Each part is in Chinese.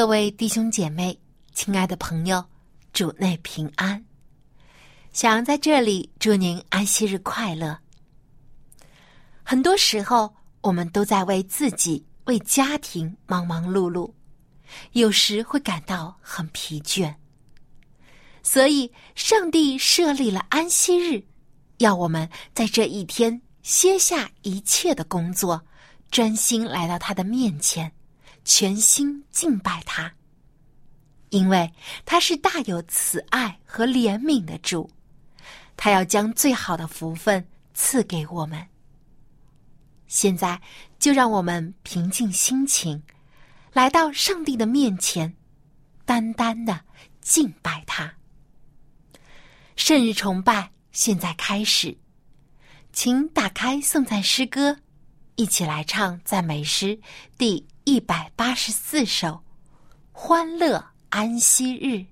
各位弟兄姐妹，亲爱的朋友，主内平安。想在这里祝您安息日快乐。很多时候，我们都在为自己、为家庭忙忙碌碌，有时会感到很疲倦。所以，上帝设立了安息日，要我们在这一天歇下一切的工作，专心来到他的面前。全心敬拜他，因为他是大有慈爱和怜悯的主，他要将最好的福分赐给我们。现在就让我们平静心情，来到上帝的面前，单单的敬拜他。圣日崇拜现在开始，请打开颂赞诗歌，一起来唱赞美诗第。一百八十四首，欢乐安息日。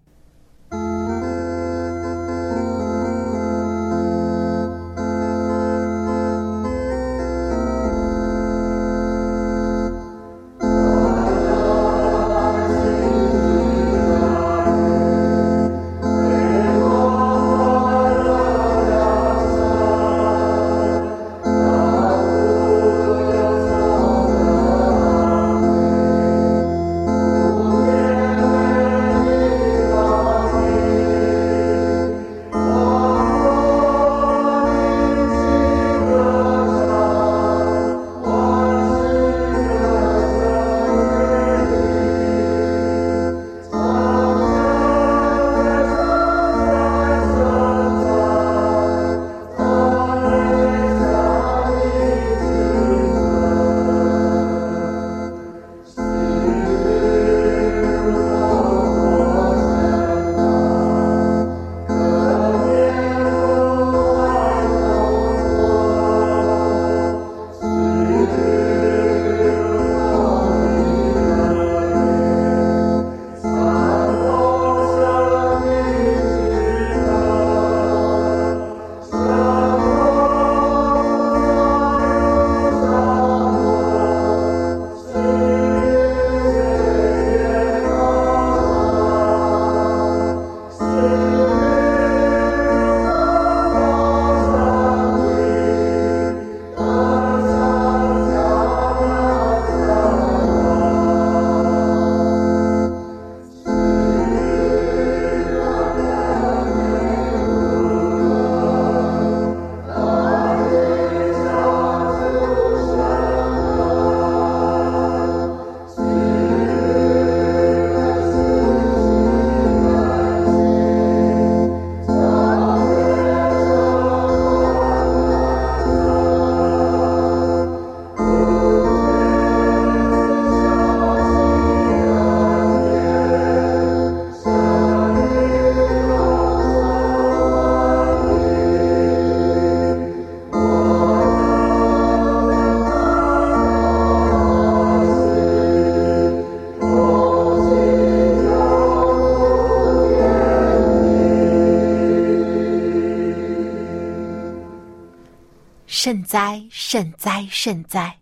圣哉，圣哉，圣哉！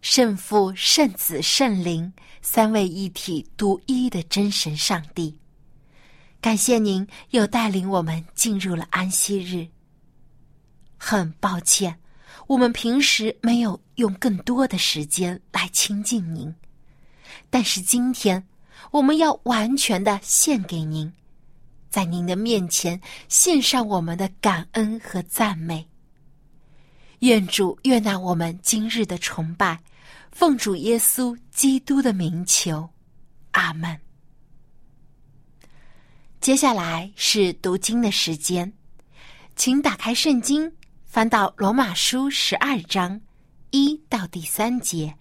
圣父、圣子、圣灵三位一体、独一的真神上帝，感谢您又带领我们进入了安息日。很抱歉，我们平时没有用更多的时间来亲近您，但是今天我们要完全的献给您，在您的面前献上我们的感恩和赞美。愿主悦纳我们今日的崇拜，奉主耶稣基督的名求，阿门。接下来是读经的时间，请打开圣经，翻到罗马书十二章一到第三节，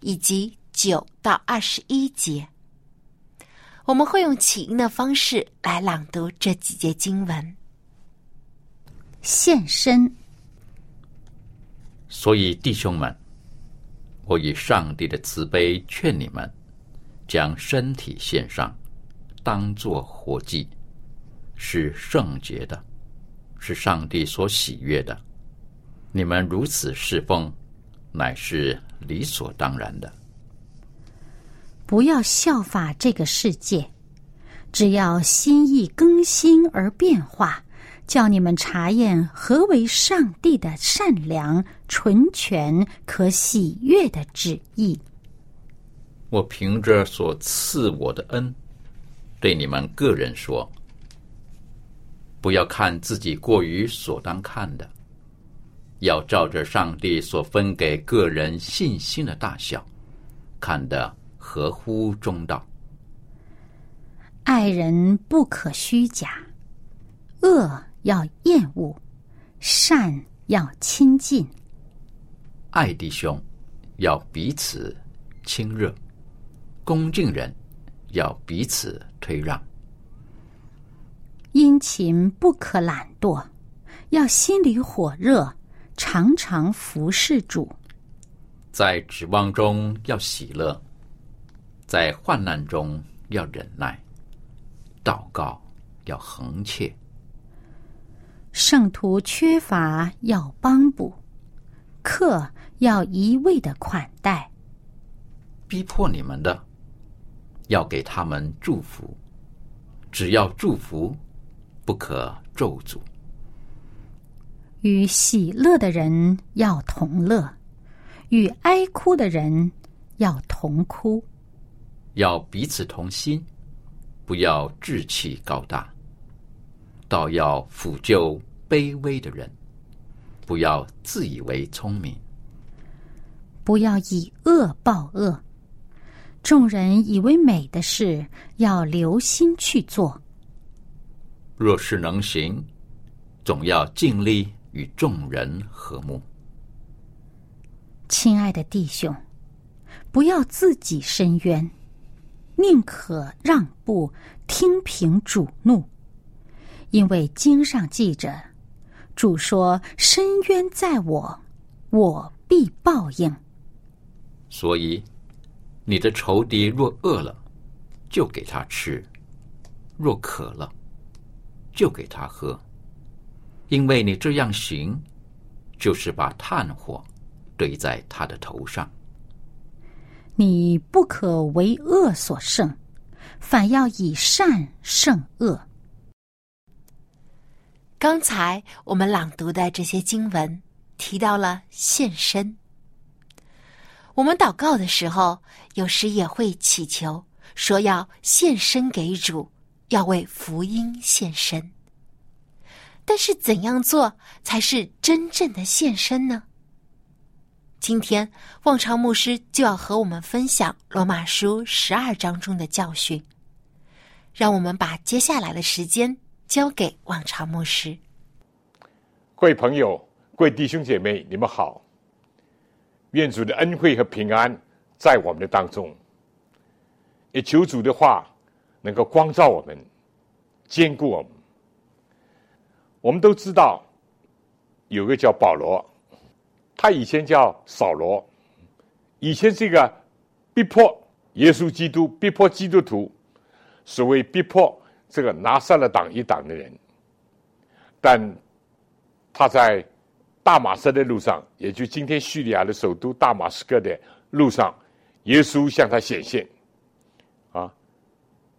以及九到二十一节。我们会用起音的方式来朗读这几节经文。献身，所以弟兄们，我以上帝的慈悲劝你们，将身体献上，当作活祭，是圣洁的，是上帝所喜悦的。你们如此侍奉，乃是理所当然的。不要效法这个世界，只要心意更新而变化，叫你们查验何为上帝的善良、纯全、可喜悦的旨意。我凭着所赐我的恩，对你们个人说：不要看自己过于所当看的，要照着上帝所分给个人信心的大小，看得合乎中道。爱人不可虚假，恶要厌恶，善要亲近。爱弟兄要彼此亲热，恭敬人要彼此推让。殷勤不可懒惰，要心里火热，常常服侍主。在指望中要喜乐，在患难中要忍耐，祷告要恒切。圣徒缺乏要帮补，客要一味的款待。逼迫你们的，要给他们祝福；只要祝福，不可咒诅。与喜乐的人要同乐，与哀哭的人要同哭。要彼此同心，不要志气高大，倒要抚救卑微的人；不要自以为聪明，不要以恶报恶。众人以为美的事，要留心去做。若是能行，总要尽力与众人和睦。亲爱的弟兄，不要自己伸冤，宁可让步，听凭主怒。因为经上记着，主说：“深渊在我，我必报应。”所以，你的仇敌若饿了，就给他吃；若渴了，就给他喝。因为你这样行，就是把炭火堆在他的头上。你不可为恶所胜，反要以善胜恶。刚才我们朗读的这些经文提到了献身。我们祷告的时候，有时也会祈求说要献身给主，要为福音献身。但是怎样做才是真正的献身呢？今天望潮牧师就要和我们分享罗马书十二章中的教训。让我们把接下来的时间交给望潮牧师。各位朋友、各位弟兄姐妹，你们好！愿主的恩惠和平安在我们的当中，也求主的话能够光照我们、坚固我们。我们都知道，有个叫保罗，他以前叫扫罗，以前是一个逼迫耶稣基督、逼迫基督徒。所谓逼迫这个拿撒勒党一党的人，但他在大马士的路上，也就今天叙利亚的首都大马士革的路上，耶稣向他显现，啊，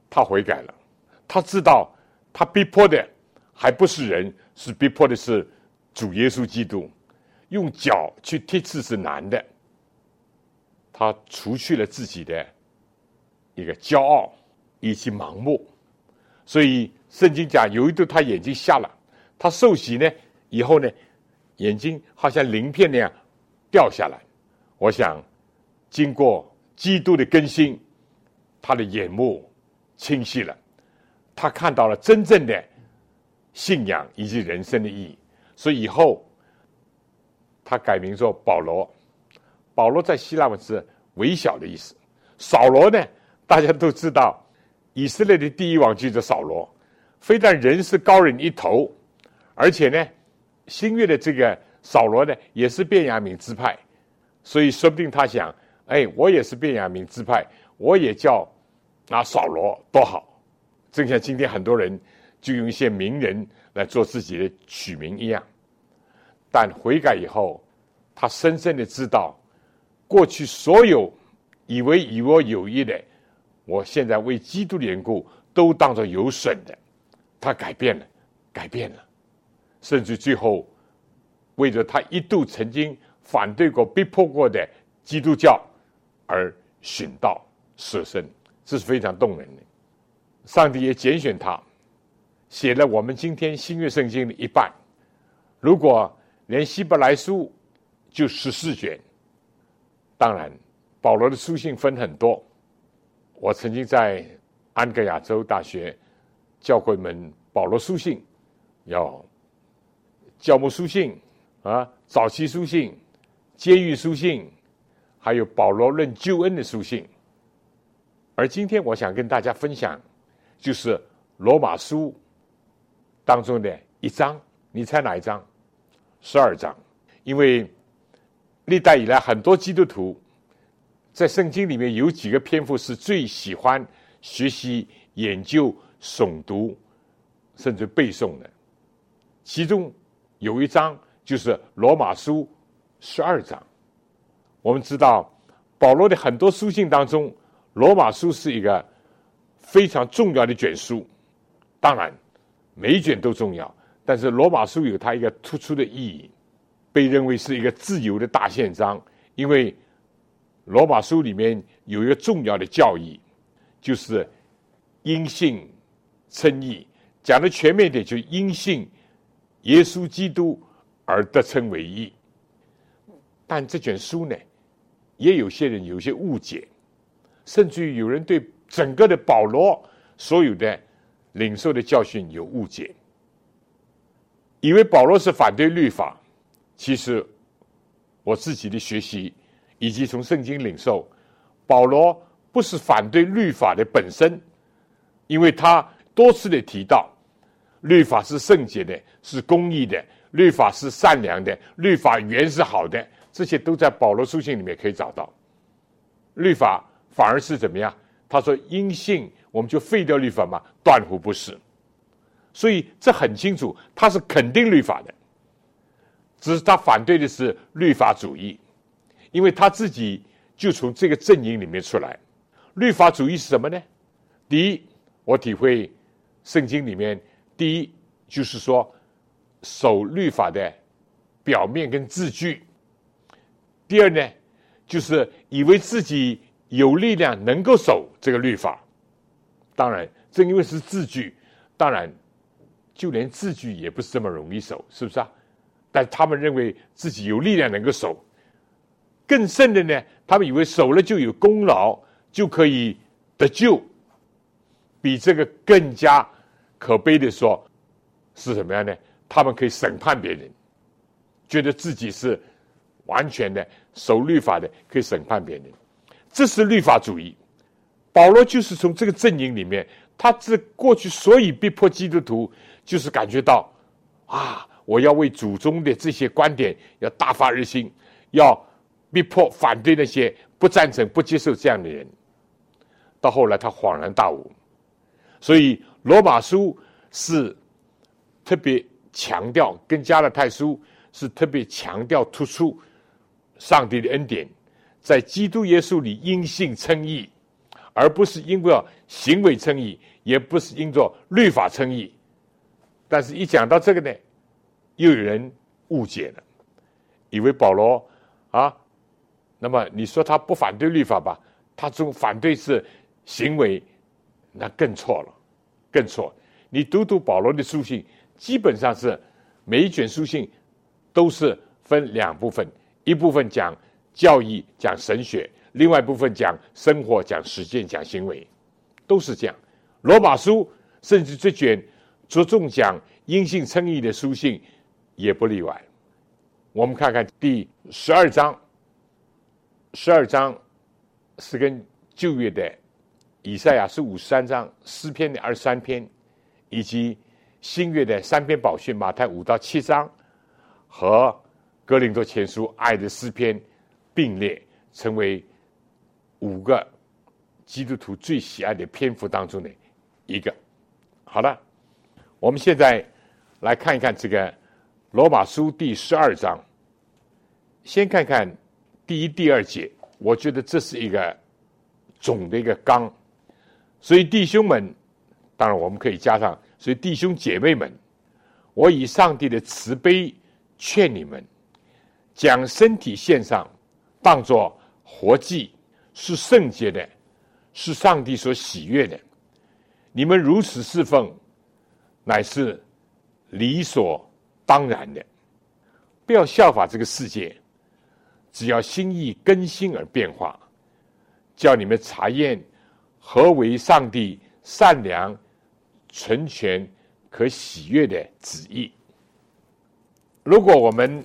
他悔改了，他知道他逼迫的还不是人，是逼迫的是主耶稣基督，用脚去踢刺是难的，他除去了自己的一个骄傲。以及盲目，所以圣经讲有一度他眼睛瞎了，他受洗呢以后呢，眼睛好像鳞片那样掉下来。我想经过基督的更新，他的眼目清晰了，他看到了真正的信仰以及人生的意义。所以以后他改名做保罗，保罗在希腊文是微小的意思。扫罗呢，大家都知道，以色列的第一王就是扫罗，非但人是高人一头，而且呢，新月的这个扫罗呢，也是变雅悯支派，所以说不定他想，哎，我也是变雅悯支派，我也叫啊扫罗多好。正像今天很多人就用一些名人来做自己的取名一样，但悔改以后，他深深的知道，过去所有以为与我有益的，我现在为基督的缘故都当作有损的。他改变了，改变了，甚至最后为着他一度曾经反对过、逼迫过的基督教而殉道舍身，这是非常动人的。上帝也拣选他，写了我们今天新约圣经的一半。如果连希伯来书就十四卷，当然保罗的书信分很多。我曾经在安格亚州大学教过一门保罗书信，要教牧书信啊，早期书信、监狱书信，还有保罗论救恩的书信。而今天我想跟大家分享。就是罗马书当中的一章，你猜哪一章？十二章。因为历代以来很多基督徒在圣经里面有几个篇幅是最喜欢学习、研究、诵读，甚至背诵的。其中有一章就是罗马书十二章。我们知道保罗的很多书信当中，罗马书是一个。非常重要的卷书，当然每一卷都重要，但是罗马书有它一个突出的意义，被认为是一个自由的大宪章。因为罗马书里面有一个重要的教义，就是因信称义，讲的全面一点，就因信耶稣基督而得称为义。但这卷书呢，也有些人有些误解，甚至于有人对。整个的保罗所有的领受的教训有误解，以为保罗是反对律法。其实我自己的学习以及从圣经领受，保罗不是反对律法的本身，因为他多次的提到，律法是圣洁的，是公义的，律法是善良的，律法原是好的，这些都在保罗书信里面可以找到。律法反而是怎么样？他说：“因信我们就废掉律法嘛？断乎不是。所以这很清楚，他是肯定律法的，只是他反对的是律法主义，因为他自己就从这个阵营里面出来。律法主义是什么呢？第一，我体会圣经里面，第一就是说守律法的表面跟字句；第二呢，就是以为自己。”有力量能够守这个律法，当然正因为是字句，当然就连字句也不是这么容易守，是不是啊？但他们认为自己有力量能够守，更甚的呢，他们以为守了就有功劳，就可以得救。比这个更加可悲的说，是什么样呢？他们可以审判别人，觉得自己是完全的守律法的，可以审判别人。这是律法主义，保罗就是从这个阵营里面，他这过去所以逼迫基督徒，就是感觉到，啊，我要为祖宗的这些观点要大发热心，要逼迫反对那些不赞成、不接受这样的人。到后来他恍然大悟，所以罗马书是特别强调，跟加勒泰书是特别强调突出上帝的恩典。在基督耶稣里因信称义，而不是因为行为称义，也不是因着律法称义。但是，一讲到这个呢，又有人误解了，以为保罗啊，那么你说他不反对律法吧？他总反对是行为，那更错了，更错。你读读保罗的书信，基本上是每一卷书信都是分两部分，一部分讲。教义讲神学，另外一部分讲生活、讲实践、讲行为，都是这样。罗马书甚至这卷着重讲因信称义的书信，也不例外。我们看看第十二章，十二章是跟旧约的以赛亚是五十三章，诗篇的二十三篇，以及新约的三篇宝训，马太五到七章和格林多前书爱的诗篇并列，成为五个基督徒最喜爱的篇幅当中的一个。好了，我们现在来看一看这个罗马书第十二章，先看看。第一、第二节，我觉得这是一个总的一个纲，所以弟兄们，当然我们可以加上，所以弟兄姐妹们，我以上帝的慈悲劝你们，将身体献上，当作活祭，是圣洁的，是上帝所喜悦的。你们如此侍奉，乃是理所当然的，不要效法这个世界。只要心意更新而变化，叫你们查验何为上帝善良、纯全、可喜悦的旨意。如果我们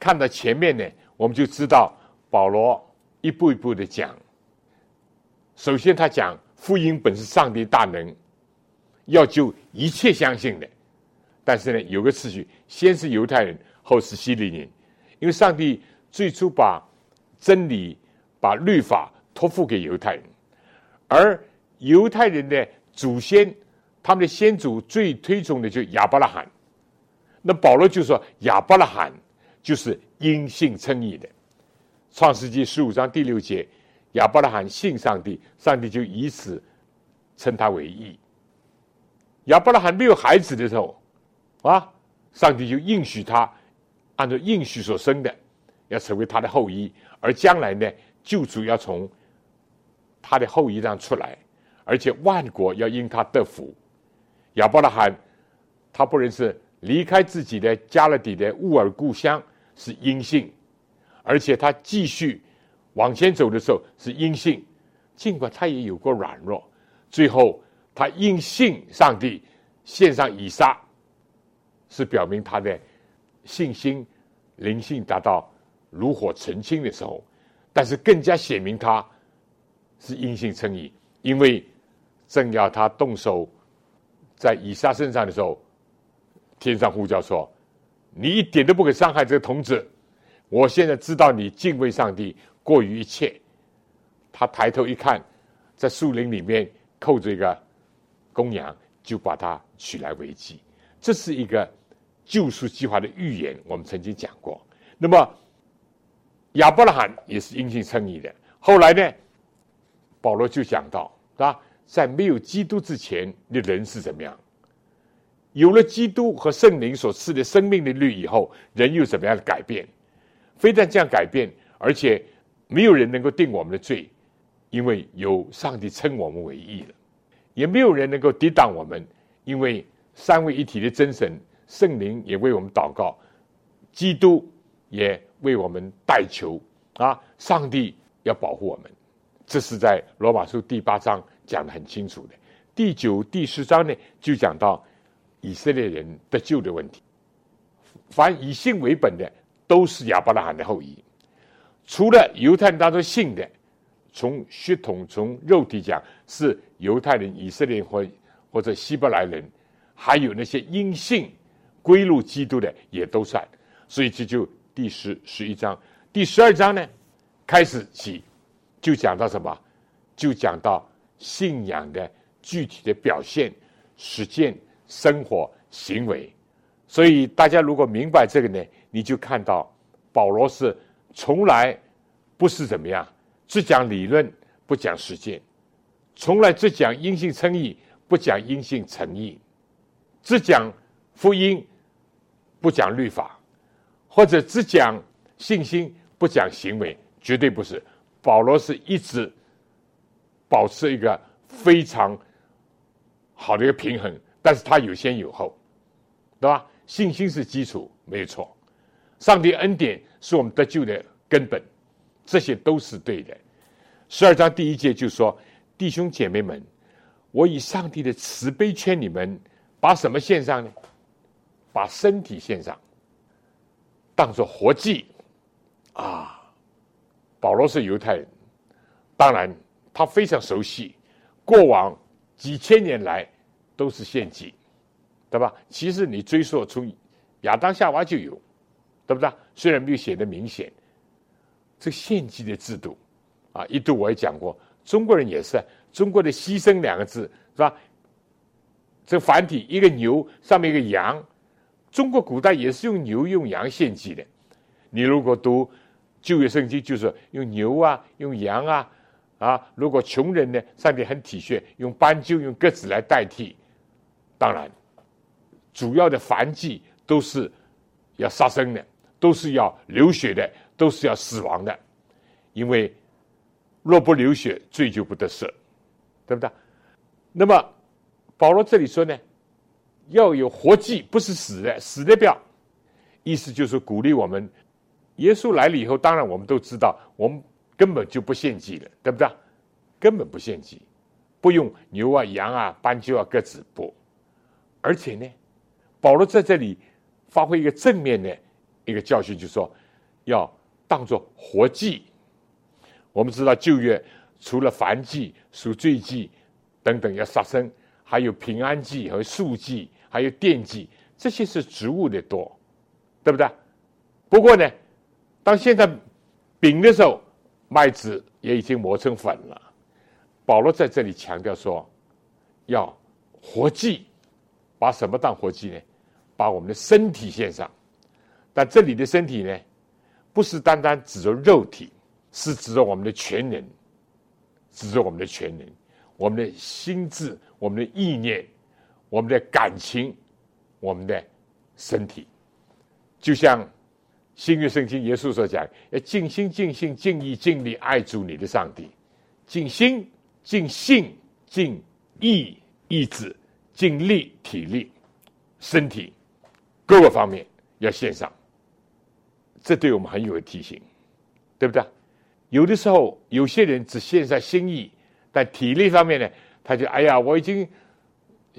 看到前面呢，我们就知道保罗一步一步的讲。首先，他讲福音本是上帝大能，要救一切相信的。但是呢，有个次序，先是犹太人，后是希利人，因为上帝。最初把真理、把律法托付给犹太人，而犹太人的祖先，他们的先祖最推崇的就亚伯拉罕。那保罗就说亚伯拉罕就是因信称义的。创世纪十五章第六节，亚伯拉罕信上帝，上帝就以此称他为义。亚伯拉罕没有孩子的时候，啊，上帝就应许他，按照应许所生的。要成为他的后裔，而将来呢，救主要从他的后裔上出来，而且万国要因他得福。亚伯拉罕他不认识离开自己的加勒底的乌尔故乡是阴性，而且他继续往前走的时候是阴性，尽管他也有过软弱，最后他因信上帝献上以撒，是表明他的信心灵性达到。炉火纯青的时候，但是更加显明他是阴性称义，因为正要他动手在以撒身上的时候，天上呼叫说：“你一点都不可伤害这个童子。”我现在知道你敬畏上帝过于一切。他抬头一看，在树林里面扣着一个公羊，就把它取来为祭。这是一个救赎计划的预言，我们曾经讲过。那么。亚伯拉罕也是阴性称义的。后来呢，保罗就讲到，是吧？在没有基督之前的人是怎么样？有了基督和圣灵所赐的生命的律以后，人又怎么样的改变？非但这样改变，而且没有人能够定我们的罪，因为有上帝称我们为义了；也没有人能够抵挡我们，因为三位一体的真神圣灵也为我们祷告，基督也。为我们代求啊！上帝要保护我们，这是在罗马书第八章讲的很清楚的。第九、第十章呢，就讲到以色列人得救的问题。凡以信为本的，都是亚伯拉罕的后裔。除了犹太人当中信的，从血统、从肉体讲是犹太人、以色列或或者希伯来人，还有那些因信归入基督的，也都算。所以这就。第十十一章，第十二章呢，开始起就讲到什么？就讲到信仰的具体的表现、实践、生活、行为。所以大家如果明白这个呢，你就看到保罗是从来不是怎么样，只讲理论不讲实践，从来只讲阴性称义不讲阴性诚意，只讲福音不讲律法。或者只讲信心不讲行为，绝对不是。保罗是一直保持一个非常好的一个平衡，但是他有先有后，对吧？信心是基础，没有错。上帝恩典是我们得救的根本，这些都是对的。十二章第一节就说：“弟兄姐妹们，我以上帝的慈悲劝你们，把什么献上呢？把身体献上。”当做活祭，啊，保罗是犹太人，当然他非常熟悉过往几千年来都是献祭，对吧？其实你追溯从亚当夏娃就有，对不对？虽然没有写的明显，这献祭的制度啊，一度我也讲过，中国人也是中国的牺牲两个字是吧？这繁体一个牛上面一个羊，中国古代也是用牛用羊献祭的。你如果读旧约圣经，就是用牛啊，用羊啊，啊，如果穷人呢，上帝很体恤，用斑鸠、用鸽子来代替。当然，主要的繁祭都是要杀生的，都是要流血的，都是要死亡的，因为若不流血，罪就不得赦，对不对？那么。保罗这里说呢，要有活祭，不是死的，死的不要。意思就是鼓励我们，耶稣来了以后，当然我们都知道，我们根本就不献祭了，对不对？根本不献祭，不用牛啊、羊啊、斑鸠啊、鸽子不。而且呢，保罗在这里发挥一个正面的一个教训，就是说要当做活祭。我们知道旧约除了燔祭、赎罪祭等等要杀生。还有平安祭和素祭，还有奠祭，这些是植物的多，对不对？不过呢，当现在饼的时候，麦子也已经磨成粉了。保罗在这里强调说，要活祭，把什么当活祭呢？把我们的身体献上。但这里的身体呢，不是单单指着肉体，是指着我们的全人，指着我们的全人。我们的心智、我们的意念、我们的感情、我们的身体，就像新约圣经耶稣所讲：要尽心、尽性、尽意、尽力爱主你的上帝，尽心、尽性、尽意、意志、尽力、体力、身体各个方面要献上。这对我们很有提醒，对不对？有的时候，有些人只献上心意。但体力方面呢，他就哎呀，我已经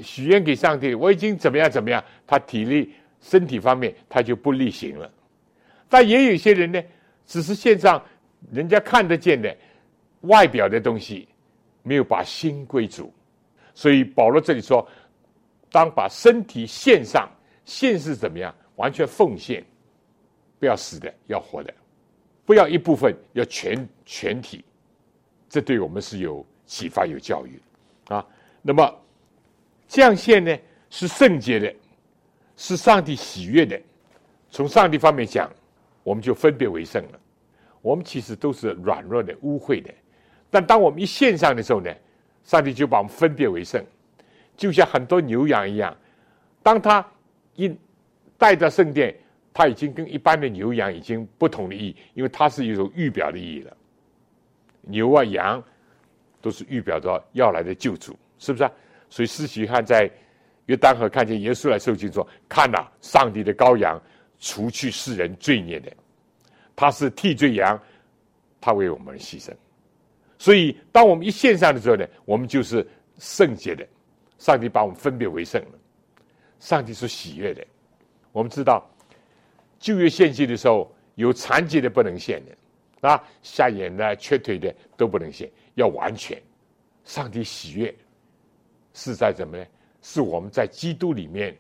许愿给上帝，我已经怎么样怎么样，他体力身体方面他就不力行了。但也有些人呢，只是献上人家看得见的外表的东西，没有把心归主。所以保罗这里说，当把身体献上，献是怎么样？完全奉献，不要死的，要活的，不要一部分，要全全体。这对我们是有。启发有教育，啊，那么降献呢是圣洁的，是上帝喜悦的。从上帝方面讲，我们就分别为圣了。我们其实都是软弱的、污秽的，但当我们一献上的时候呢，上帝就把我们分别为圣，就像很多牛羊一样。当他一带到圣殿，他已经跟一般的牛羊已经不同的意义，因为它是一种预表的意义了。牛啊，羊。都是预表着要来的救主，是不是啊？所以，施洗约翰在约旦河看见耶稣来受惊，说：“看呐，上帝的羔羊，除去世人罪孽的，他是替罪羊，他为我们牺牲。所以，当我们一献上的时候呢，我们就是圣洁的。上帝把我们分别为圣了。上帝是喜悦的。我们知道，旧约献祭的时候，有残疾的不能献的，啊，瞎眼的、缺腿的都不能献。”要完全，上帝喜悦是在怎么呢？是我们在基督里面，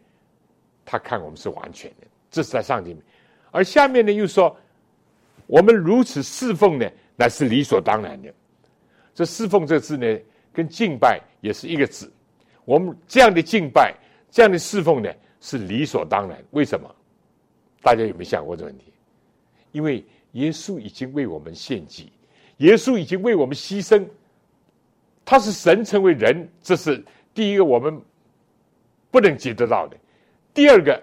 他看我们是完全的，这是在上帝。而下面呢又说，我们如此侍奉呢，乃是理所当然的。这侍奉这字呢，跟敬拜也是一个字。我们这样的敬拜，这样的侍奉呢，是理所当然。为什么？大家有没有想过这个问题？因为耶稣已经为我们献祭。耶稣已经为我们牺牲，他是神成为人，这是第一个我们不能接得到的。第二个，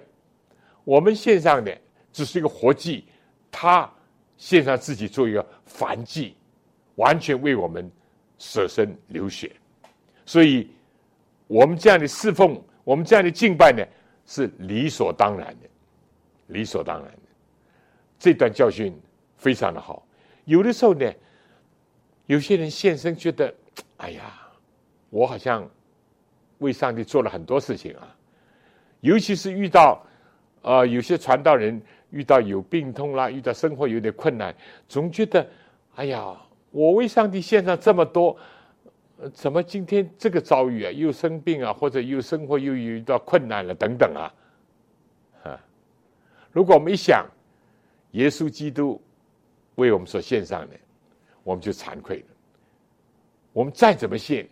我们献上的只是一个活祭，他献上自己做一个凡祭，完全为我们舍身流血。所以，我们这样的侍奉，我们这样的敬拜呢，是理所当然的，理所当然的。这段教训非常的好，有的时候呢。有些人现身，觉得，哎呀，我好像为上帝做了很多事情啊。尤其是遇到，呃，有些传道人遇到有病痛啦，遇到生活有点困难，总觉得哎呀，我为上帝献上这么多，怎么今天这个遭遇啊，又生病啊，或者又生活又遇到困难了等等啊，啊！如果我们一想，耶稣基督为我们所献上的，我们就惭愧了。我们再怎么献，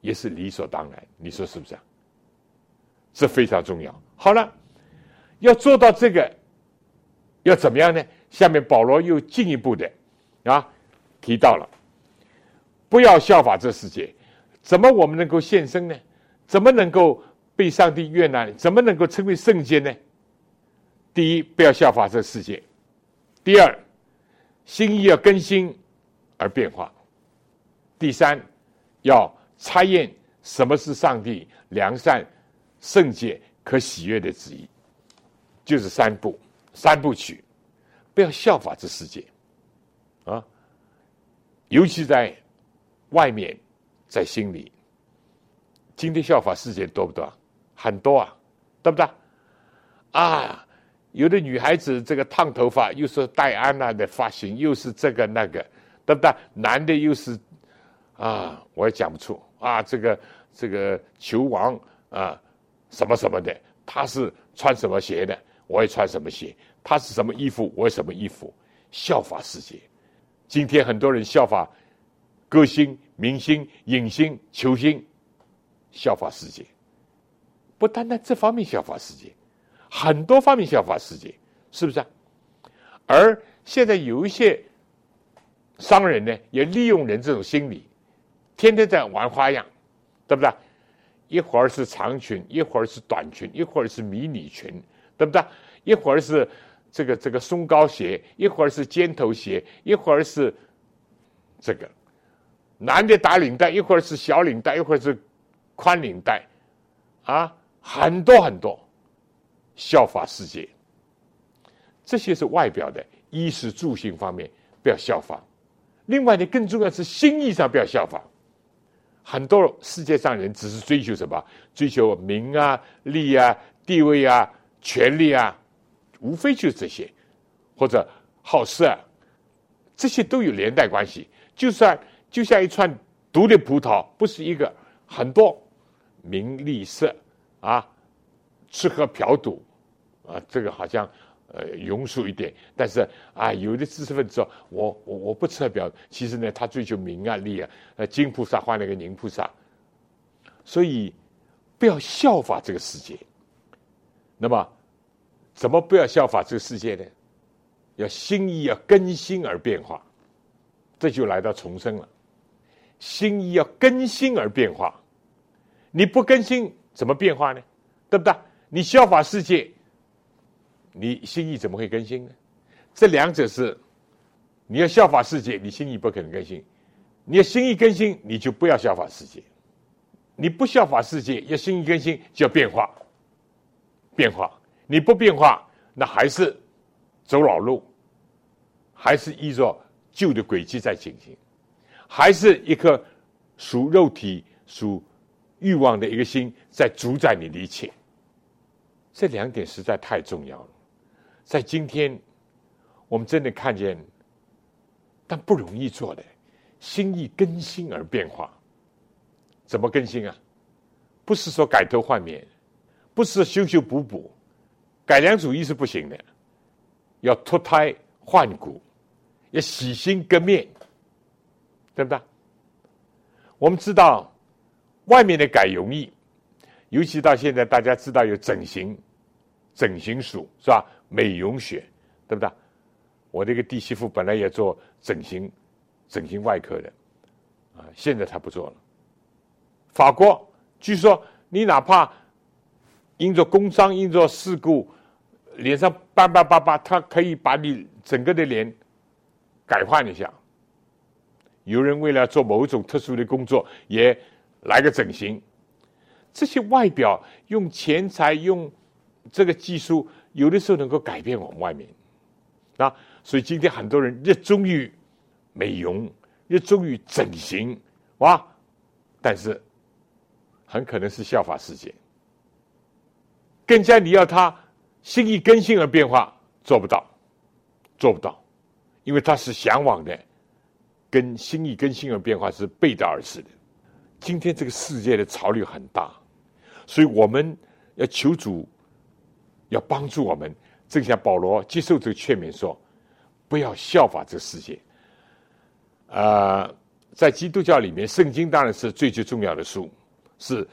也是理所当然。你说是不是啊？这非常重要。好了，要做到这个，要怎么样呢？下面保罗又进一步的啊提到了，不要效法这世界。怎么我们能够献身呢？怎么能够被上帝悦纳？怎么能够称为圣洁呢？第一，不要效法这世界；第二，心意要更新而变化。第三，要查验什么是上帝良善、圣洁、可喜悦的旨意，就是三部三部曲，不要效法这世界，啊，尤其在外面，在心里。今天效法世界多不多？很多啊，对不对？啊，有的女孩子这个烫头发，又是戴安娜的发型，又是这个那个，对不对？男的又是。啊，我也讲不出啊，这个这个球王啊，什么什么的，他是穿什么鞋的，我也穿什么鞋；他是什么衣服，我什么衣服，效法世界。今天很多人效法歌星、明星、影星、球星，效法世界。不单单这方面效法世界，很多方面效法世界，是不是？而现在有一些商人呢，也利用人这种心理。天天在玩花样，对不对？一会儿是长裙，一会儿是短裙，一会儿是迷你裙，对不对？一会儿是这个这个松糕鞋，一会儿是尖头鞋，一会儿是这个男的打领带，一会儿是小领带，一会儿是宽领带，啊，很多很多，效法世界。这些是外表的衣食住行方面不要效仿，另外呢，更重要是心意上不要效仿。很多世界上人只是追求什么？追求名啊、利啊、地位啊、权利啊，无非就是这些，或者好色，这些都有连带关系。就算就像一串毒的葡萄，不是一个，很多名利色啊，吃喝嫖赌啊，这个好像。呃，庸俗一点，但是啊，有的知识分子说，我我我不测表，其实呢，他追求名啊利啊。呃，金菩萨换了个宁菩萨，所以不要效法这个世界。那么，怎么不要效法这个世界呢？要心意要更新而变化，这就来到重生了。心意要更新而变化，你不更新怎么变化呢？对不对？你效法世界。你心意怎么会更新呢？这两者是，你要效法世界，你心意不可能更新；你要心意更新，你就不要效法世界。你不效法世界，要心意更新，就要变化。变化，你不变化，那还是走老路，还是依着旧的轨迹在进行，还是一颗属肉体、属欲望的一个心在主宰你的一切。这两点实在太重要了。在今天，我们真的看见，但不容易做的，心意更新而变化。怎么更新啊？不是说改头换面，不是修修补补，改良主义是不行的。要脱胎换骨，要洗心革面，对不对？我们知道，外面的改容易，尤其到现在，大家知道有整形，整形术是吧？美容学，对不对？我这个弟媳妇本来也做整形、整形外科的，啊，现在她不做了。法国据说，你哪怕因着工伤、因着事故，脸上斑斑巴巴，他可以把你整个的脸改换一下。有人为了做某一种特殊的工作，也来个整形。这些外表用钱财、用这个技术。有的时候能够改变我们外面，啊，所以今天很多人热衷于美容，热衷于整形，哇，但是很可能是效法世界。更加你要他心意更新而变化，做不到，做不到，因为它是向往的，跟心意跟心而变化是背道而驰的。今天这个世界的潮流很大，所以我们要求主，要帮助我们。正像保罗接受这个劝勉说：“不要效法这个世界。”呃，在基督教里面，圣经当然是最最重要的书，是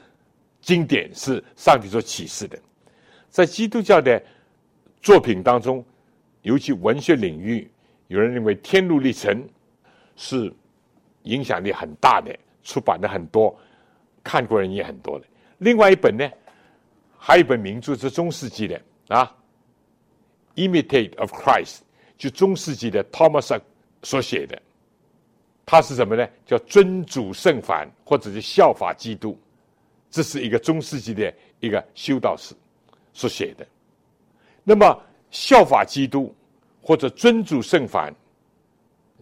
经典，是上帝所启示的。在基督教的作品当中，尤其文学领域，有人认为《天路历程》是影响力很大的，出版的很多，看过人也很多的。另外一本呢，还有一本名著是中世纪的啊，《Imitate of Christ》，就中世纪的 Thomas 所写的。他是什么呢？叫尊主圣凡，或者是效法基督。这是一个中世纪的一个修道士所写的。那么效法基督或者尊主圣凡，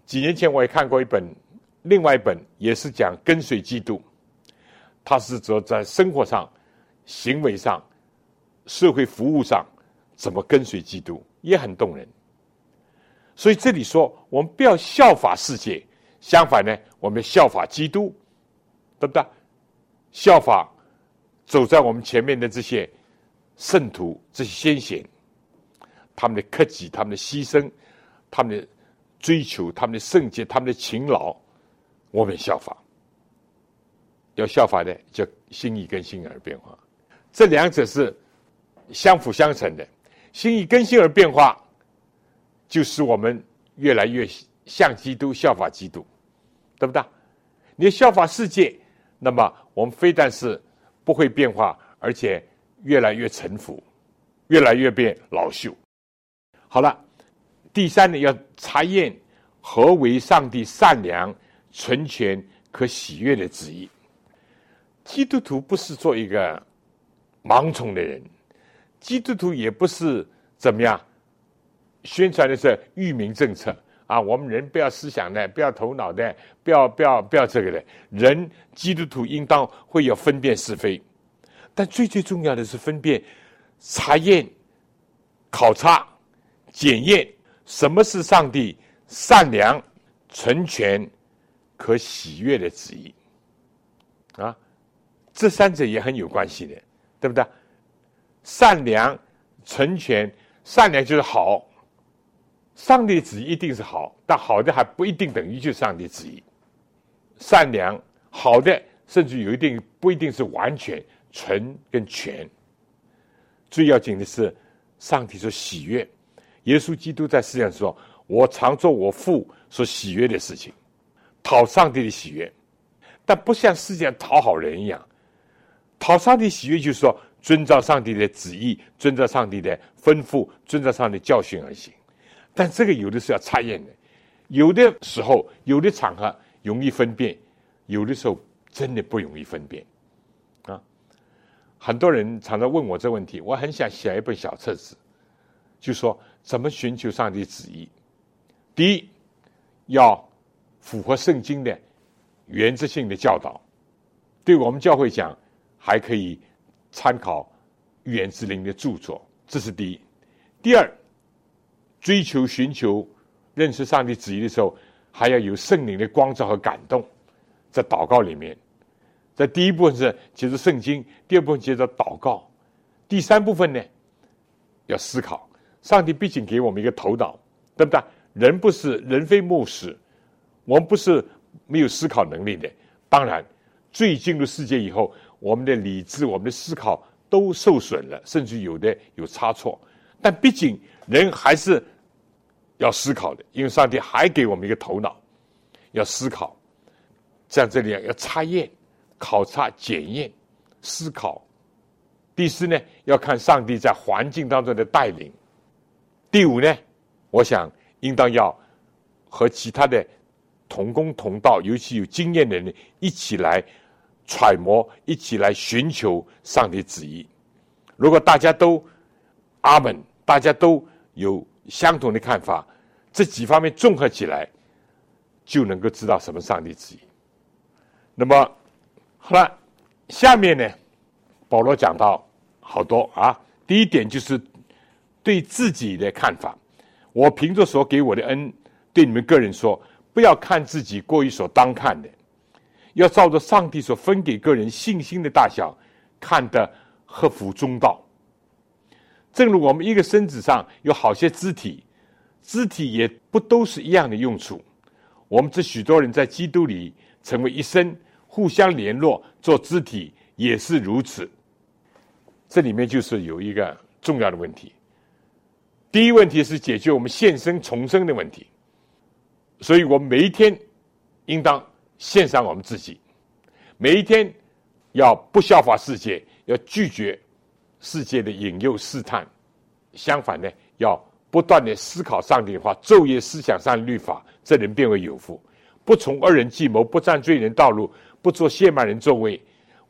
几年前我也看过一本，另外一本也是讲跟随基督。他是说在生活上、行为上、社会服务上怎么跟随基督，也很动人。所以这里说，我们不要效法世界。相反呢，我们效法基督，对不对？效法走在我们前面的这些圣徒、这些先贤，他们的克己、他们的牺牲、他们的追求、他们的圣洁、他们的勤劳，我们效法。要效法的，叫心意跟心而变化，这两者是相辅相成的。心意跟心而变化，就使我们越来越像基督，效法基督。对不对？你效法世界，那么我们非但是不会变化，而且越来越臣服，越来越变老朽。好了，第三呢，要查验何为上帝善良、纯全、可喜悦的旨意。基督徒不是做一个盲从的人，基督徒也不是怎么样宣传的是愚民政策。啊，我们人不要思想的，不要头脑的，不要不要不要这个的。人基督徒应当会有分辨是非，但最最重要的是分辨、查验、考察、检验什么是上帝善良、纯全、可喜悦的旨意。啊，这三者也很有关系的，对不对？善良、纯全，善良就是好。上帝旨意一定是好，但好的还不一定等于就是上帝旨意。善良好的，甚至有一定不一定是完全纯跟全。最要紧的是，上帝所喜悦。耶稣基督在世上说：“我常做我父所喜悦的事情，讨上帝的喜悦。”但不像世界上讨好人一样，讨上帝喜悦就是说遵照上帝的旨意，遵照上帝的吩咐，遵照上帝教训而行。但这个有的是要查验的，有的时候、有的场合容易分辨，有的时候真的不容易分辨，很多人常常问我这问题，我很想写一本小册子，就说怎么寻求上帝旨意。第一，要符合圣经的原则性的教导，对我们教会讲，还可以参考预言之灵的著作，这是第一。第二。追求、寻求、认识上帝旨意的时候，还要有圣灵的光照和感动，在祷告里面，在第一部分是接着圣经，第二部分接着祷告，第三部分呢，要思考。上帝毕竟给我们一个头脑，对不对？人不是人非木石，我们不是没有思考能力的。当然，最进入世界以后，我们的理智、我们的思考都受损了，甚至有的有差错。但毕竟人还是。要思考的，因为上帝还给我们一个头脑，要思考。像这里要查验、考察、检验、思考。第四呢，要看上帝在环境当中的带领。第五呢，我想应当要和其他的同工同道，尤其有经验的人一起来揣摩，一起来寻求上帝旨意。如果大家都阿门，大家都有相同的看法。这几方面综合起来，就能够知道什么上帝旨意。那么，好了，下面呢，保罗讲到好多啊。第一点就是对自己的看法，我凭着所给我的恩，对你们个人说，不要看自己过于所当看的，要照着上帝所分给个人信心的大小，看得合乎中道。正如我们一个身子上有好些肢体，肢体也不都是一样的用处。我们这许多人在基督里成为一身，互相联络做肢体也是如此。这里面就是有一个重要的问题。第一问题是解决我们现生重生的问题，所以我们每一天应当献上我们自己，每一天要不效法世界，要拒绝。世界的引诱试探，相反呢，要不断的思考上帝的话，昼夜思想上律法，这人变为有福。不从恶人计谋，不占罪人道路，不做亵慢人座位，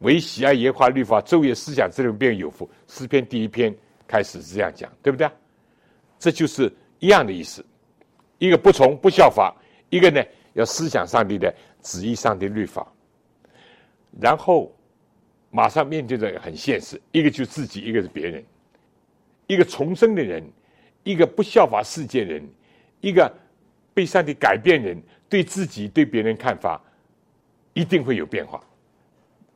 唯喜爱耶和华律法，昼夜思想，这人便有福。诗篇第一篇开始是这样讲，对不对？这就是一样的意思。一个不从不效法，一个呢要思想上帝的旨意，上帝律法，然后。马上面对着很现实，一个就自己，一个是别人，一个重生的人，一个不效法世界人，一个被上帝改变人，对自己对别人看法一定会有变化。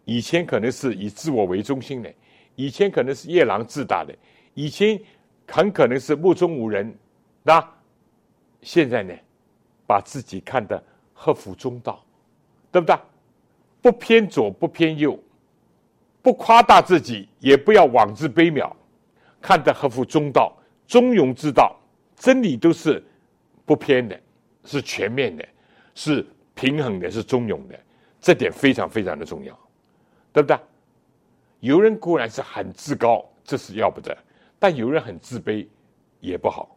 以前可能是以自我为中心的，以前可能是夜郎自大的，以前很可能是目中无人，那现在呢，把自己看得合乎中道，对不对？不偏左，不偏右。不夸大自己，也不要妄自卑渺，看得合乎中道、中庸之道，真理都是不偏的，是全面的，是平衡的，是中庸的，这点非常非常的重要，对不对？有人固然是很自高，这是要不得；但有人很自卑，也不好。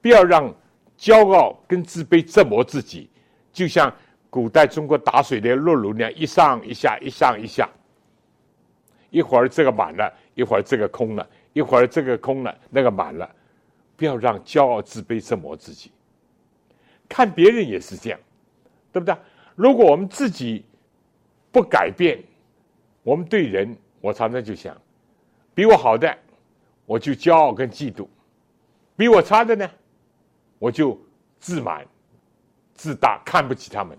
不要让骄傲跟自卑折磨自己，就像古代中国打水的落炉那样，一上一下，一上一下。一会儿这个满了，一会儿这个空了，一会儿这个空了，那个满了，不要让骄傲自卑折磨自己。看别人也是这样，对不对？如果我们自己不改变，我们对人，我常常就想，比我好的，我就骄傲跟嫉妒；比我差的呢，我就自满、自大，看不起他们，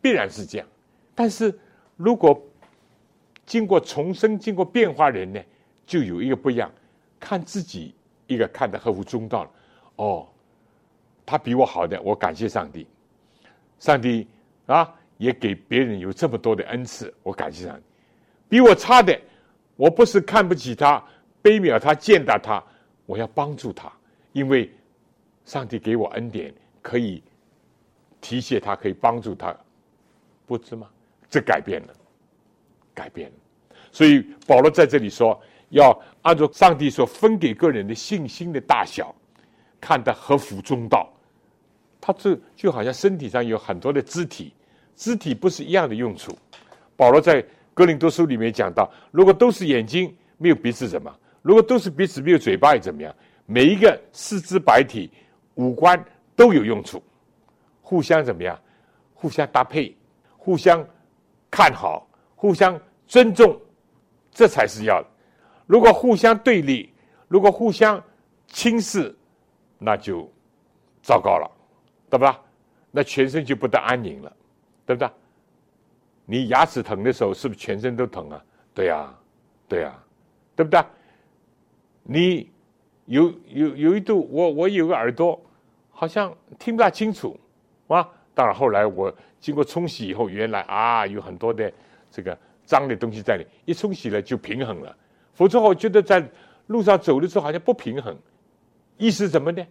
必然是这样。但是如果经过重生、经过变化，人呢就有一个不一样，看自己一个看得合乎中道了。哦，他比我好的，我感谢上帝。上帝啊，也给别人有这么多的恩赐，我感谢上帝。比我差的，我不是看不起他、卑渺他、践踏他，我要帮助他，因为上帝给我恩典，可以提携他，可以帮助他，不知吗？这改变了。改变了，所以保罗在这里说，要按照上帝所分给个人的信心的大小，看得合乎中道。他这就好像身体上有很多的肢体，肢体不是一样的用处。保罗在哥林多书里面讲到，如果都是眼睛，没有鼻子怎么？如果都是鼻子，没有嘴巴又怎么样？每一个四肢百体五官都有用处，互相怎么样？互相搭配，互相看好。互相尊重，这才是要的。如果互相对立，如果互相轻视，那就糟糕了，对吧？那全身就不得安宁了，对不对？你牙齿疼的时候，是不是全身都疼啊？对呀，对呀，对不对？你有有有一度，我我有个耳朵好像听不大清楚，啊。当然后来我经过冲洗以后，原来啊有很多的。这个脏的东西在里，一冲洗了就平衡了。否则我觉得在路上走的时候好像不平衡。意思怎么呢？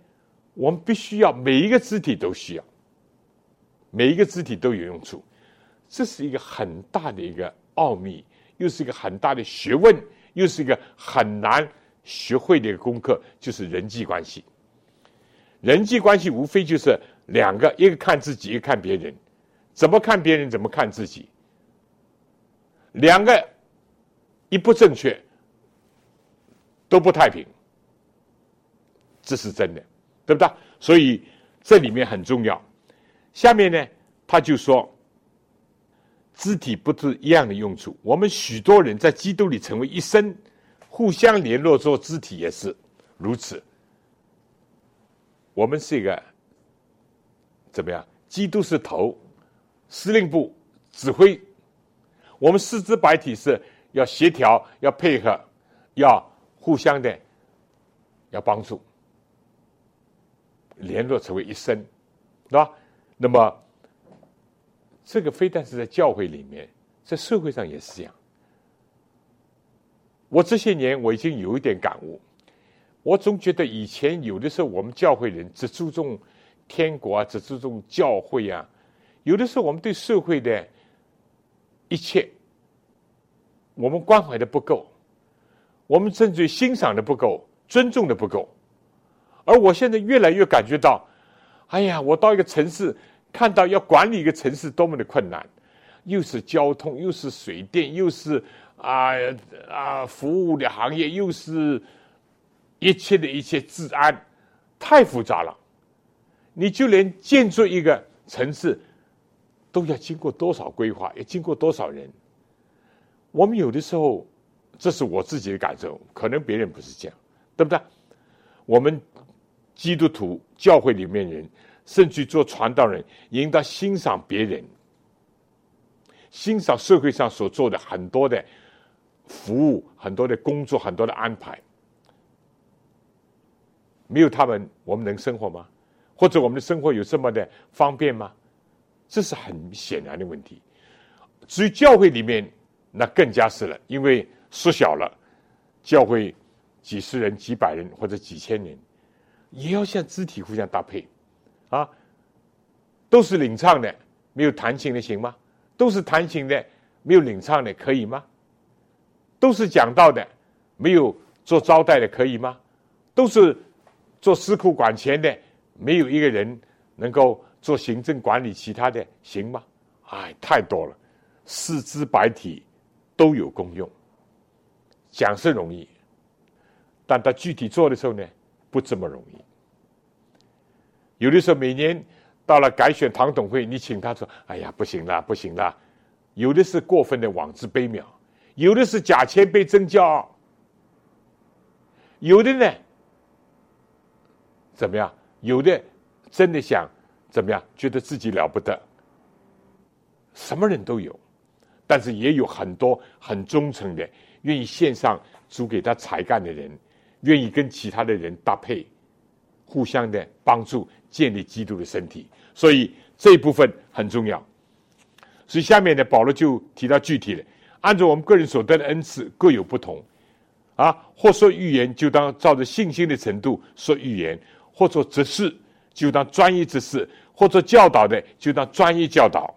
我们必须要每一个肢体都需要，每一个肢体都有用处。这是一个很大的一个奥秘，又是一个很大的学问，又是一个很难学会的一个功课，就是人际关系。人际关系无非就是两个，一个看自己，一个看别人。怎么看别人，怎么看自己。两个一不正确，都不太平，这是真的，对不对？所以这里面很重要。下面呢，他就说，肢体不是一样的用处。我们许多人在基督里成为一生，互相联络做肢体也是如此。我们是一个怎么样？基督是头，司令部指挥，我们四肢百体是要协调、要配合、要互相的要帮助，联络成为一身，对吧？那么这个非但是在教会里面，在社会上也是这样。我这些年我已经有一点感悟，我总觉得以前有的时候我们教会人只注重天国啊，只注重教会啊，有的时候我们对社会的一切，我们关怀的不够，我们甚至欣赏的不够，尊重的不够。而我现在越来越感觉到，哎呀，我到一个城市，看到要管理一个城市多么的困难，又是交通，又是水电，又是。啊啊！服务的行业又是一切的一切治安太复杂了，你就连建筑一个城市都要经过多少规划，要经过多少人？我们有的时候，这是我自己的感受，可能别人不是这样，对不对？我们基督徒教会里面人，甚至做传道人，应当欣赏别人，欣赏社会上所做的很多的。服务很多的工作，很多的安排，没有他们，我们能生活吗？或者我们的生活有这么的方便吗？这是很显然的问题。至于教会里面，那更加是了，因为缩小了，教会几十人、几百人或者几千人，也要像肢体互相搭配啊，都是领唱的，没有弹琴的行吗？都是弹琴的，没有领唱的可以吗？都是讲道的，没有做招待的可以吗？都是做司库管钱的，没有一个人能够做行政管理其他的行吗？哎，太多了，四肢百体都有功用。讲是容易，但他具体做的时候呢，不这么容易。有的时候每年到了改选堂董会，你请他说：“哎呀，不行了，不行了。”有的是过分的妄自卑渺。有的是假谦卑真骄傲，有的呢，怎么样？有的真的想怎么样？觉得自己了不得，什么人都有，但是也有很多很忠诚的，愿意献上主给他才干的人，愿意跟其他的人搭配，互相的帮助，建立基督的身体。所以这一部分很重要。所以下面呢，保罗就提到具体的。按照我们个人所得的恩赐各有不同，啊，或说预言就当照着信心的程度说预言，或做执事就当专业执事，或做教导的就当专业教导，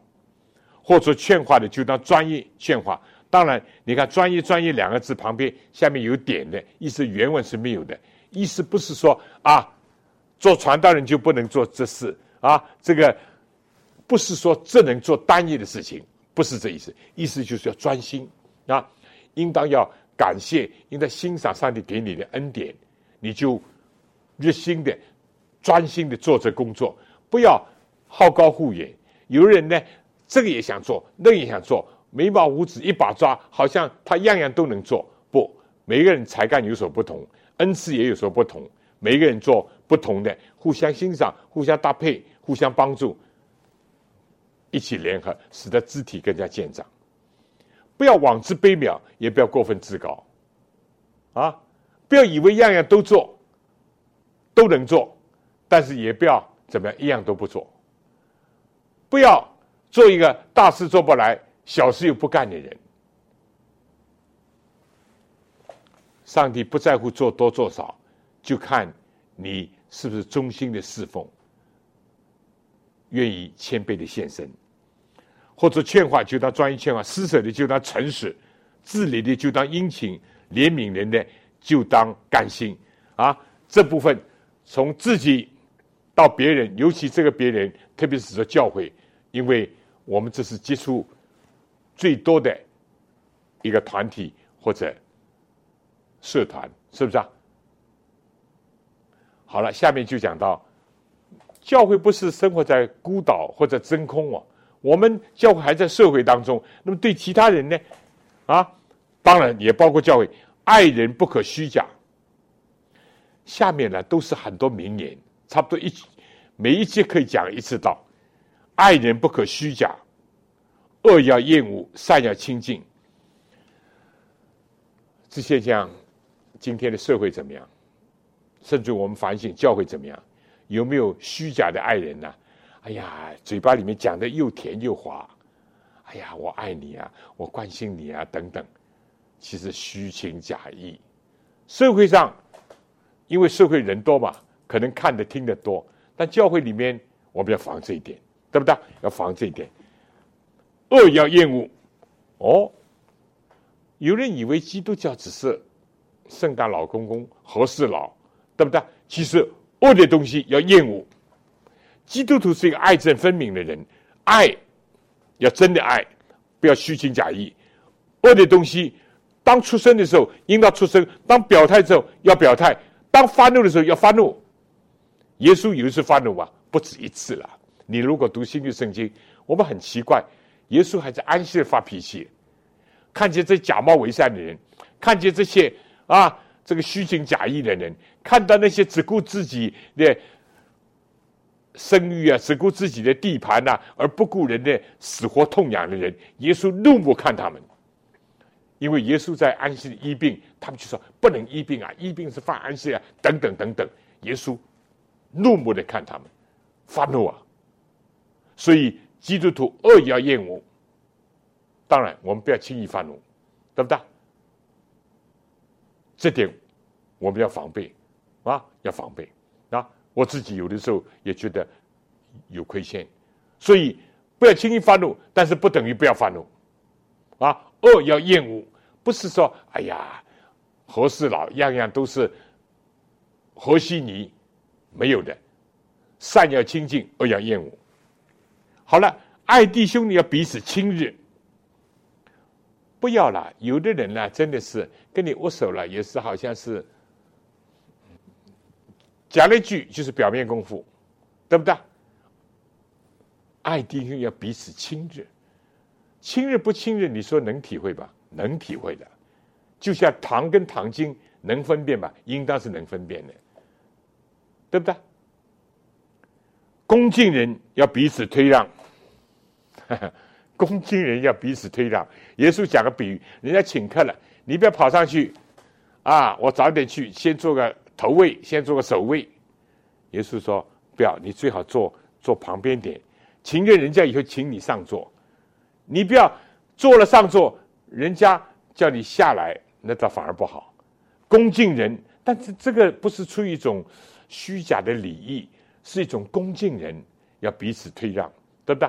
或做劝化的就当专业劝化。当然，你看“专业”“专业”两个字旁边下面有点的意思，原文是没有的。意思不是说啊，做传道人就不能做这事啊，这个不是说只能做单一的事情。不是这意思，意思就是要专心啊，应当要感谢，应当欣赏上帝给你的恩典，你就热心的、专心的做这工作，不要好高骛远。有人呢，这个也想做，那个也想做，眉毛胡子一把抓，好像他样样都能做。不，每个人才干有所不同，恩赐也有所不同，每个人做不同的，互相欣赏、互相搭配、互相帮助。一起联合，使得肢体更加健长。不要妄自卑渺，也不要过分自高，啊！不要以为样样都做，都能做，但是也不要怎么样，一样都不做。不要做一个大事做不来，小事又不干的人。上帝不在乎做多做少，就看你是不是忠心的侍奉。愿意谦卑的献身，或者劝化就当专一劝化，施舍的就当诚实，治理的就当殷勤，怜悯人的就当甘心。啊，这部分从自己到别人，尤其这个别人，特别是说教会，因为我们这是接触最多的一个团体或者社团，是不是啊？好了，下面就讲到。教会不是生活在孤岛或者真空哦，我们教会还在社会当中。那么对其他人呢？啊，当然也包括教会，爱人不可虚假。下面呢都是很多名言，差不多一每一节可以讲一次道，爱人不可虚假，恶要厌恶，善要亲近。这现象，今天的社会怎么样？甚至我们反省教会怎么样？有没有虚假的爱人呢？哎呀，嘴巴里面讲的又甜又滑，哎呀，我爱你啊，我关心你啊，等等，其实虚情假意。社会上，因为社会人多嘛，可能看的听得多，但教会里面我们要防这一点，对不对？要防这一点，恶要厌恶。哦，有人以为基督教只是圣诞老公公、和事佬，对不对？其实恶的东西要厌恶。基督徒是一个爱憎分明的人，爱要真的爱，不要虚情假意。恶的东西，当出生的时候应当出生；当表态之后要表态；当发怒的时候要发怒。耶稣有一次发怒吧，不止一次了。你如果读新约圣经，我们很奇怪，耶稣还在安息的发脾气，看见这假冒伪善的人，看见这些啊这个虚情假意的人，看到那些只顾自己的。声誉啊，只顾自己的地盘呐，而不顾人的死活痛痒的人，耶稣怒目看他们，因为耶稣在安息医病，他们就说不能医病啊，医病是犯安息啊，等等等等，耶稣怒目的看他们，发怒啊，所以基督徒恶要厌恶，当然我们不要轻易发怒，对不对？这点我们要防备啊，要防备啊。我自己有的时候也觉得有亏欠，所以不要轻易发怒，但是不等于不要发怒，啊，恶要厌恶，不是说哎呀，和事佬样样都是和稀泥，没有的，善要亲近，恶要厌恶。好了，爱弟兄你要彼此亲热，不要了。有的人呢，真的是跟你握手了，也是好像是。讲了一句就是表面功夫，对不对？爱弟兄要彼此亲热，亲热不亲热？你说能体会吧？能体会的，就像糖跟糖精能分辨吧？应当是能分辨的，对不对？恭敬人要彼此推让，恭敬人要彼此推让。耶稣讲个比喻，人家请客了，你不要跑上去啊！我早点去，先做个。头位先做个首位，耶稣说：“不要，你最好坐坐旁边点，请愿人家以后请你上座，你不要坐了上座，人家叫你下来，那倒反而不好。恭敬人，但是这个不是出于一种虚假的礼仪，是一种恭敬人，要彼此退让，对不对？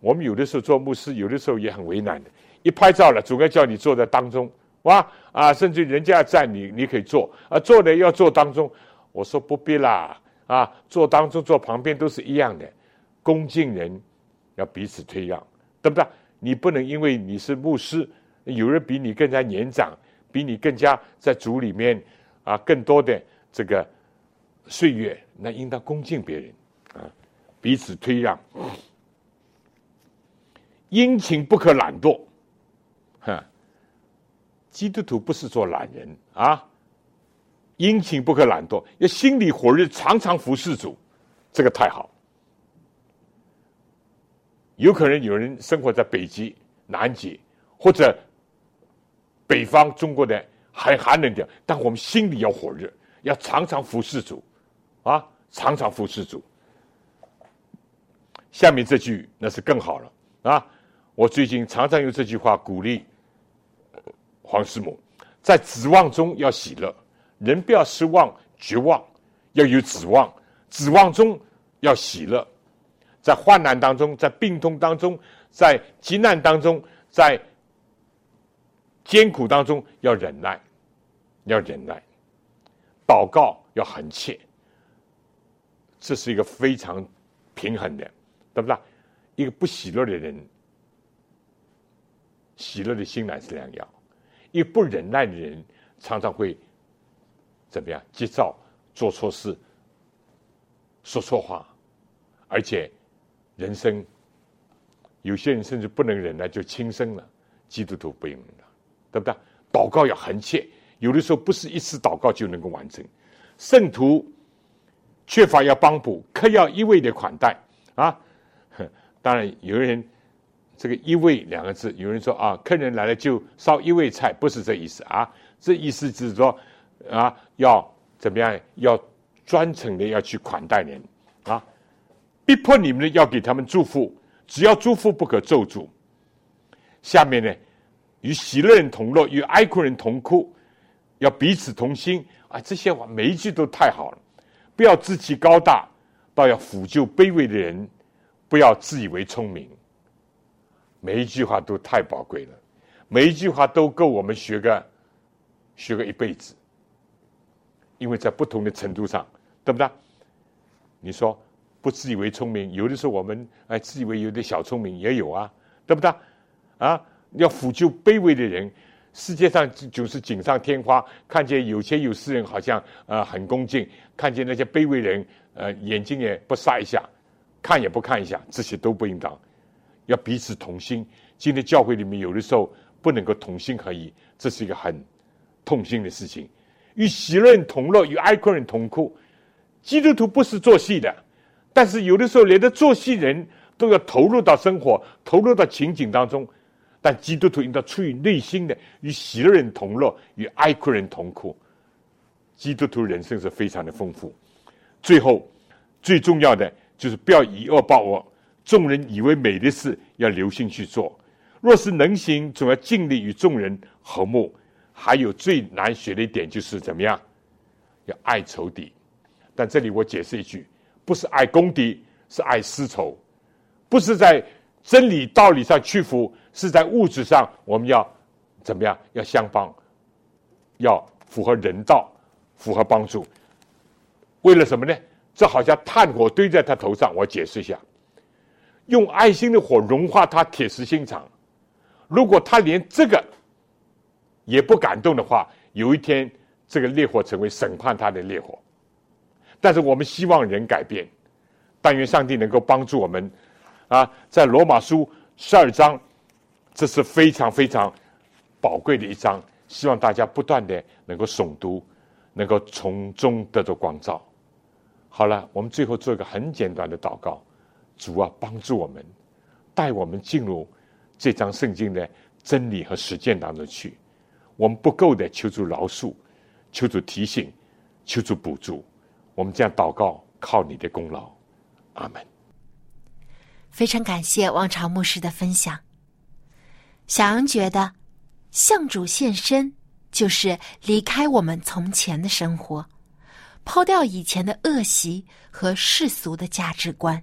我们有的时候做牧师，有的时候也很为难的，一拍照了，总该叫你坐在当中。”哇啊！甚至人家要站你，你可以坐啊，坐的要坐当中。我说不必啦啊，坐当中坐旁边都是一样的。恭敬人要彼此退让，对不对？你不能因为你是牧师，有人比你更加年长，比你更加在组里面啊更多的这个岁月，那应当恭敬别人啊，彼此退让。殷勤不可懒惰，哈。基督徒不是做懒人啊，殷勤不可懒惰，要心里火热，常常服侍主，这个太好。有可能有人生活在北极、南极或者北方中国的很寒冷的，但我们心里要火热，要常常服侍主啊，常常服侍主。下面这句那是更好了啊！我最近常常用这句话鼓励。黄师母，在指望中要喜乐，人不要失望、绝望，要有指望。指望中要喜乐，在患难当中，在病痛当中，在急难当中，在艰苦当中要忍耐，要忍耐。祷告要很切，这是一个非常平衡的，对不对？一个不喜乐的人，喜乐的心乃是良药。一不忍耐的人，常常会怎么样？急躁，做错事，说错话，而且人生有些人甚至不能忍耐就轻生了。基督徒不用的，对不对？祷告要恒切，有的时候不是一次祷告就能够完成。圣徒缺乏要帮补，可要一味的款待啊！当然，有的人这个一味两个字，有人说啊，客人来了就烧一味菜，不是这意思啊。这意思就是说啊，要怎么样？要专程的要去款待人啊，逼迫你们要给他们祝福，只要祝福不可咒诅。下面呢，与喜乐人同乐，与哀哭人同哭，要彼此同心啊！这些话每一句都太好了，不要自欺高大，倒要抚救卑微的人，不要自以为聪明。每一句话都太宝贵了，每一句话都够我们学个学个一辈子。因为在不同的程度上，对不对？你说不自以为聪明，有的时候我们哎自以为有点小聪明也有啊，对不对？啊，要抚救卑微的人，世界上就是锦上添花。看见有钱有势人好像呃很恭敬，看见那些卑微人呃眼睛也不眨一下，看也不看一下，这些都不应当。要彼此同心。今天教会里面有的时候不能够同心合一，这是一个很痛心的事情。与喜乐人同乐，与哀哭人同哭。基督徒不是做戏的，但是有的时候连的做戏人都要投入到生活，投入到情景当中。但基督徒应当出于内心的与喜乐人同乐，与哀哭人同哭。基督徒人生是非常的丰富。最后，最重要的就是不要以恶报恶。众人以为美的事，要留心去做。若是能行，总要尽力与众人和睦。还有最难学的一点就是怎么样，要爱仇敌。但这里我解释一句：不是爱公敌，是爱私仇；不是在真理道理上屈服，是在物质上我们要怎么样？要相帮，要符合人道，符合帮助。为了什么呢？这好像炭火堆在他头上。我解释一下：用爱心的火融化他铁石心肠。如果他连这个，也不感动的话，有一天这个烈火成为审判他的烈火。但是我们希望人改变，但愿上帝能够帮助我们。啊，在罗马书十二章，这是非常非常宝贵的一章，希望大家不断的能够诵读，能够从中得到光照。好了，我们最后做一个很简单的祷告：主啊，帮助我们，带我们进入这张圣经的真理和实践当中去。我们不够的，求助饶恕，求助提醒，求助补助。我们这样祷告，靠你的功劳，阿门。非常感谢王朝牧师的分享。小杨觉得，向主献身就是离开我们从前的生活，抛掉以前的恶习和世俗的价值观，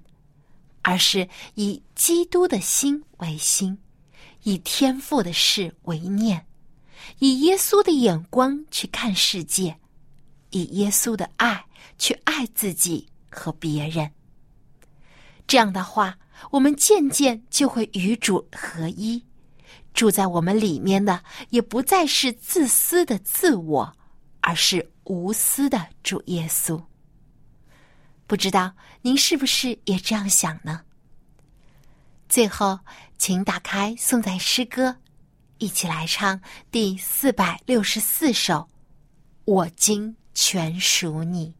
而是以基督的心为心，以天父的事为念。以耶稣的眼光去看世界，以耶稣的爱去爱自己和别人。这样的话，我们渐渐就会与主合一。住在我们里面的，也不再是自私的自我，而是无私的主耶稣。不知道您是不是也这样想呢？最后，请打开宋代诗歌。一起来唱第四百六十四首《我今全属你》。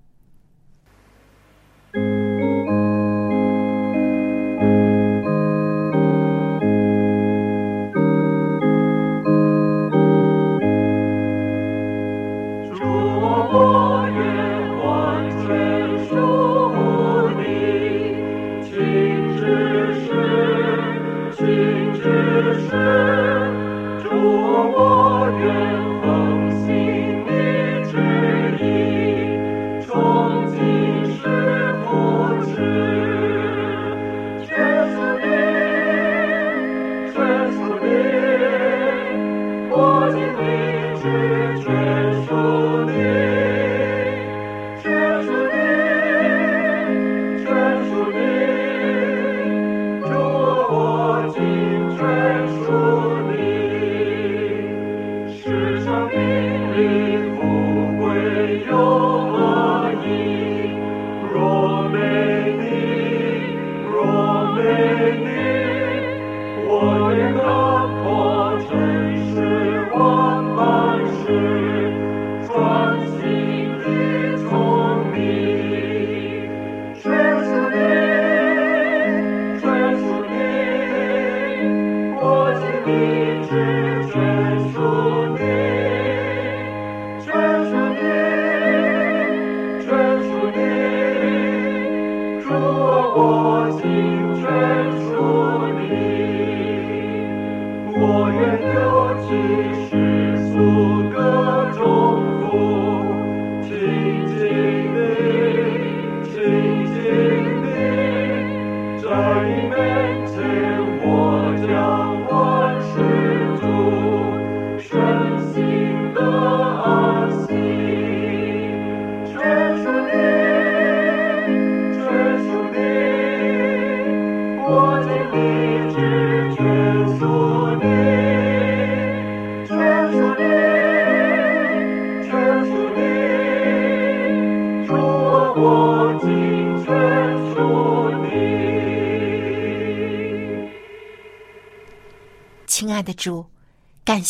有其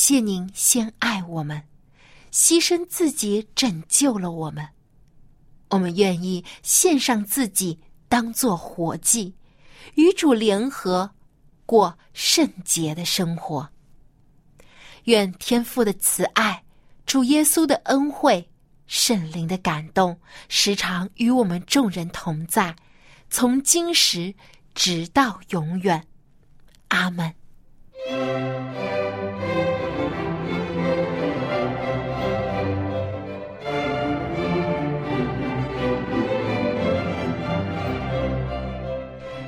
谢您先爱我们，牺牲自己拯救了我们。我们愿意献上自己，当做活祭，与主联合，过圣洁的生活。愿天父的慈爱、主耶稣的恩惠、圣灵的感动，时常与我们众人同在，从今时直到永远。阿门。